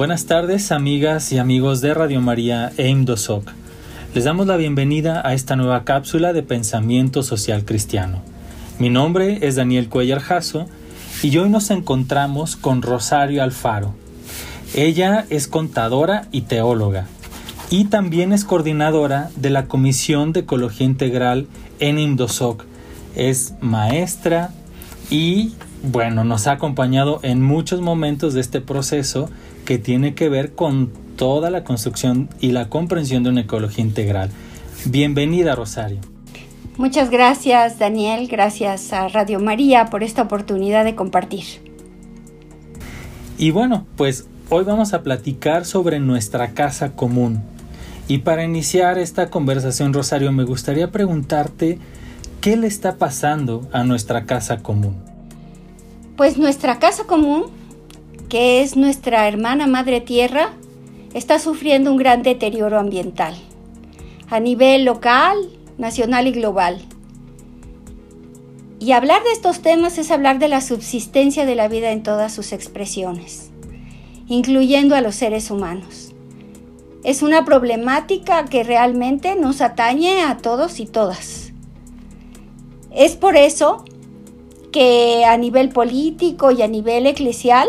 Buenas tardes, amigas y amigos de Radio María e IMDOSOC. Les damos la bienvenida a esta nueva cápsula de pensamiento social cristiano. Mi nombre es Daniel Cuellar Jasso y hoy nos encontramos con Rosario Alfaro. Ella es contadora y teóloga y también es coordinadora de la Comisión de Ecología Integral en IMDOSOC. Es maestra y, bueno, nos ha acompañado en muchos momentos de este proceso que tiene que ver con toda la construcción y la comprensión de una ecología integral. Bienvenida, Rosario. Muchas gracias, Daniel. Gracias a Radio María por esta oportunidad de compartir. Y bueno, pues hoy vamos a platicar sobre nuestra casa común. Y para iniciar esta conversación, Rosario, me gustaría preguntarte qué le está pasando a nuestra casa común. Pues nuestra casa común que es nuestra hermana madre tierra, está sufriendo un gran deterioro ambiental a nivel local, nacional y global. Y hablar de estos temas es hablar de la subsistencia de la vida en todas sus expresiones, incluyendo a los seres humanos. Es una problemática que realmente nos atañe a todos y todas. Es por eso que a nivel político y a nivel eclesial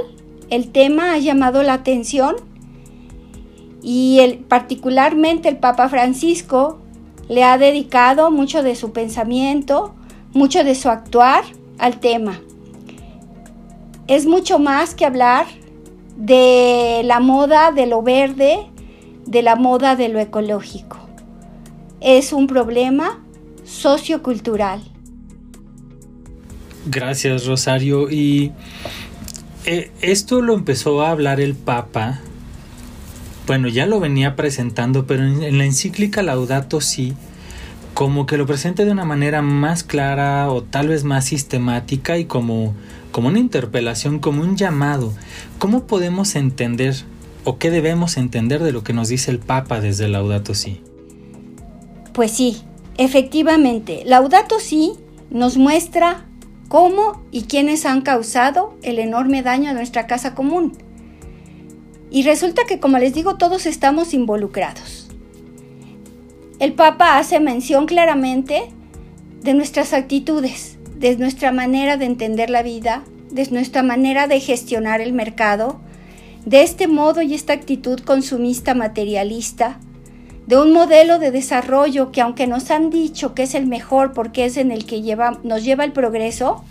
el tema ha llamado la atención y particularmente el Papa Francisco le ha dedicado mucho de su pensamiento, mucho de su actuar al tema. Es mucho más que hablar de la moda de lo verde, de la moda de lo ecológico. Es un problema sociocultural. Gracias, Rosario. Y eh, esto lo empezó a hablar el Papa. Bueno, ya lo venía presentando, pero en, la encíclica Laudato Si, como que lo presenta de una manera más clara o tal vez más sistemática y como, como una interpelación, como un llamado. ¿Cómo podemos entender o qué debemos entender de lo que nos dice el Papa desde Laudato Si? Pues sí, efectivamente, Laudato Si nos muestra cómo y quiénes han causado el enorme daño a nuestra casa común. Y resulta que, como les digo, todos estamos involucrados. El Papa hace mención claramente de nuestras actitudes, de nuestra manera de entender la vida, de nuestra manera de gestionar el mercado, de este modo y esta actitud consumista materialista, de un modelo de desarrollo que aunque nos han dicho que es el mejor porque es en el que nos lleva el progreso,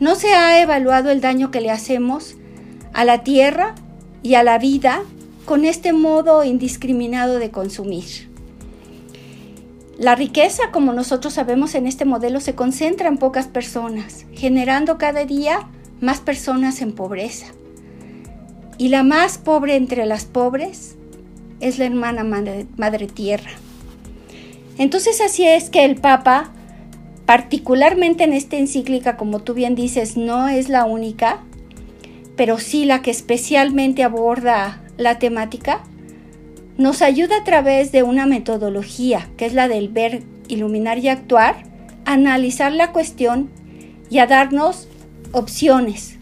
no se ha evaluado el daño que le hacemos a la tierra y a la vida con este modo indiscriminado de consumir. La riqueza, como nosotros sabemos en este modelo, se concentra en pocas personas, generando cada día más personas en pobreza. Y la más pobre entre las pobres es la hermana madre, tierra. Entonces así es que el Papa, particularmente en esta encíclica, como tú bien dices, no es la única, pero sí la que especialmente aborda la temática, nos ayuda a través de una metodología, que es la del ver, iluminar y actuar, a analizar la cuestión y a darnos opciones.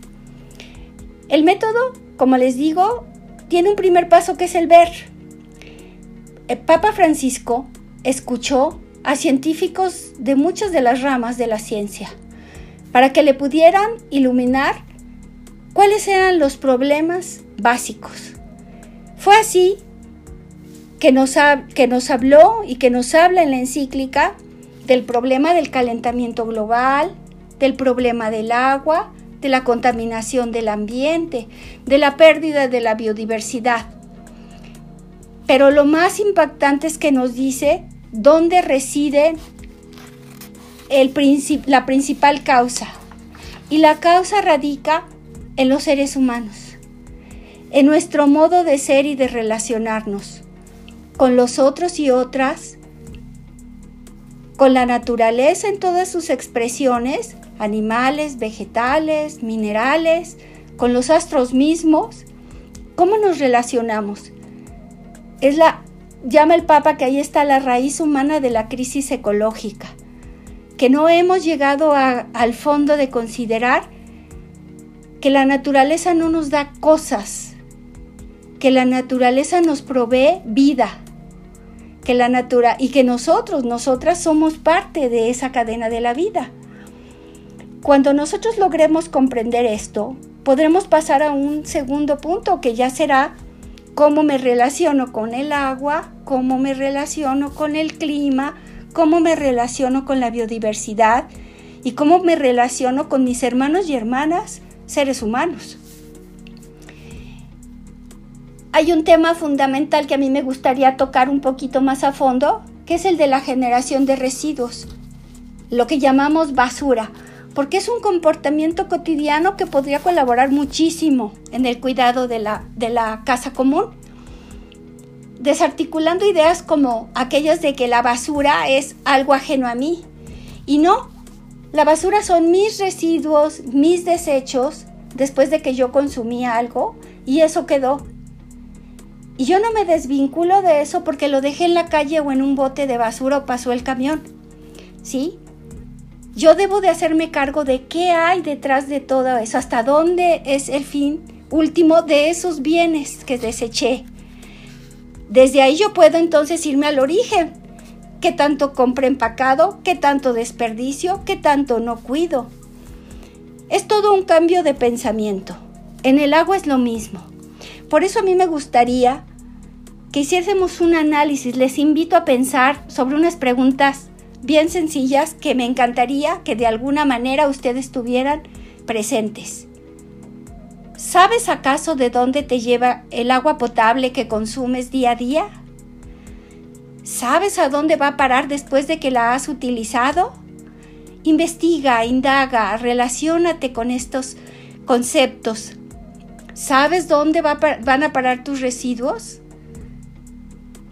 El método, como les digo, tiene un primer paso que es el ver. El Papa Francisco escuchó a científicos de muchas de las ramas de la ciencia para que le pudieran iluminar cuáles eran los problemas básicos. Fue así que nos, que nos habló y que nos habla en la encíclica del problema del calentamiento global, del problema del agua, de la contaminación del ambiente, de la pérdida de la biodiversidad. Pero lo más impactante es que nos dice dónde reside la principal causa. Y la causa radica en los seres humanos, en nuestro modo de ser y de relacionarnos con los otros y otras, con la naturaleza en todas sus expresiones, animales, vegetales, minerales, con los astros mismos, cómo nos relacionamos es la, llama el Papa que ahí está la raíz humana de la crisis ecológica, que no hemos llegado al fondo de considerar que la naturaleza no nos da cosas, que la naturaleza nos provee vida, que la natura y que nosotros, nosotras somos parte de esa cadena de la vida. Cuando nosotros logremos comprender esto, podremos pasar a un segundo punto que ya será cómo me relaciono con el agua, cómo me relaciono con el clima, cómo me relaciono con la biodiversidad y cómo me relaciono con mis hermanos y hermanas, seres humanos. Hay un tema fundamental que a mí me gustaría tocar un poquito más a fondo, que es el de la generación de residuos, lo que llamamos basura, porque es un comportamiento cotidiano que podría colaborar muchísimo en el cuidado de la, de la casa común, desarticulando ideas como aquellas de que la basura es algo ajeno a mí. Y no, la basura son mis residuos, mis desechos, después de que yo consumí algo, y eso quedó. Y yo no me desvinculo de eso porque lo dejé en la calle o en un bote de basura o pasó el camión. ¿Sí? Yo debo de hacerme cargo de qué hay detrás de todo eso, hasta dónde es el fin último de esos bienes que deseché. Desde ahí yo puedo entonces irme al origen. ¿Qué tanto compro empacado? ¿Qué tanto desperdicio? ¿Qué tanto no cuido? Es todo un cambio de pensamiento. En el agua es lo mismo. Por eso a mí me gustaría que hiciésemos un análisis. Les invito a pensar sobre unas preguntas bien sencillas que me encantaría que de alguna manera ustedes tuvieran presentes. ¿Sabes acaso de dónde te lleva el agua potable que consumes día a día? ¿Sabes a dónde va a parar después de que la has utilizado? Investiga, indaga, relaciónate con estos conceptos ¿Sabes dónde van a parar tus residuos?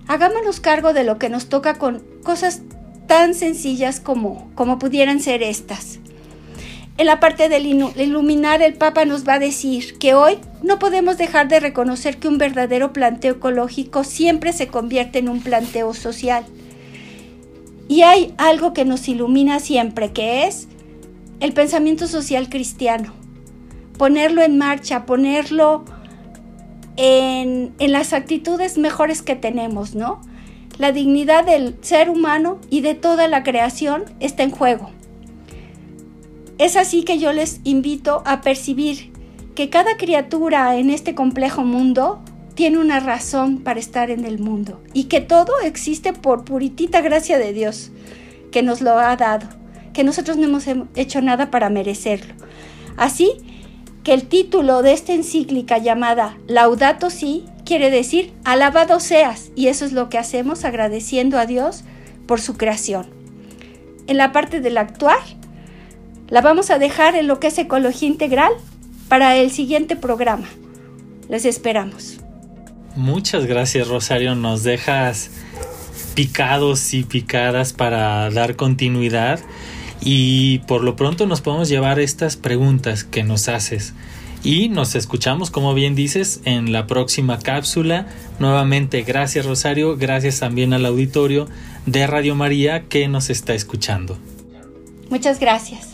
Hagámonos cargo de lo que nos toca con cosas tan sencillas como, como pudieran ser estas. En la parte del iluminar, el Papa nos va a decir que hoy no podemos dejar de reconocer que un verdadero planteo ecológico siempre se convierte en un planteo social. Y hay algo que nos ilumina siempre, que es el pensamiento social cristiano ponerlo en marcha, ponerlo en, las actitudes mejores que tenemos, ¿no? La dignidad del ser humano y de toda la creación está en juego. Es así que yo les invito a percibir que cada criatura en este complejo mundo tiene una razón para estar en el mundo y que todo existe por puritita gracia de Dios que nos lo ha dado, que nosotros no hemos hecho nada para merecerlo. Así que el título de esta encíclica llamada Laudato Si quiere decir alabado seas y eso es lo que hacemos agradeciendo a Dios por su creación. En la parte del actuar, la vamos a dejar en lo que es ecología integral para el siguiente programa. Les esperamos. Muchas gracias Rosario, nos dejas picados y picadas para dar continuidad y por lo pronto nos podemos llevar estas preguntas que nos haces. Y nos escuchamos, como bien dices, en la próxima cápsula. Nuevamente, gracias Rosario, gracias también al auditorio de Radio María que nos está escuchando. Muchas gracias.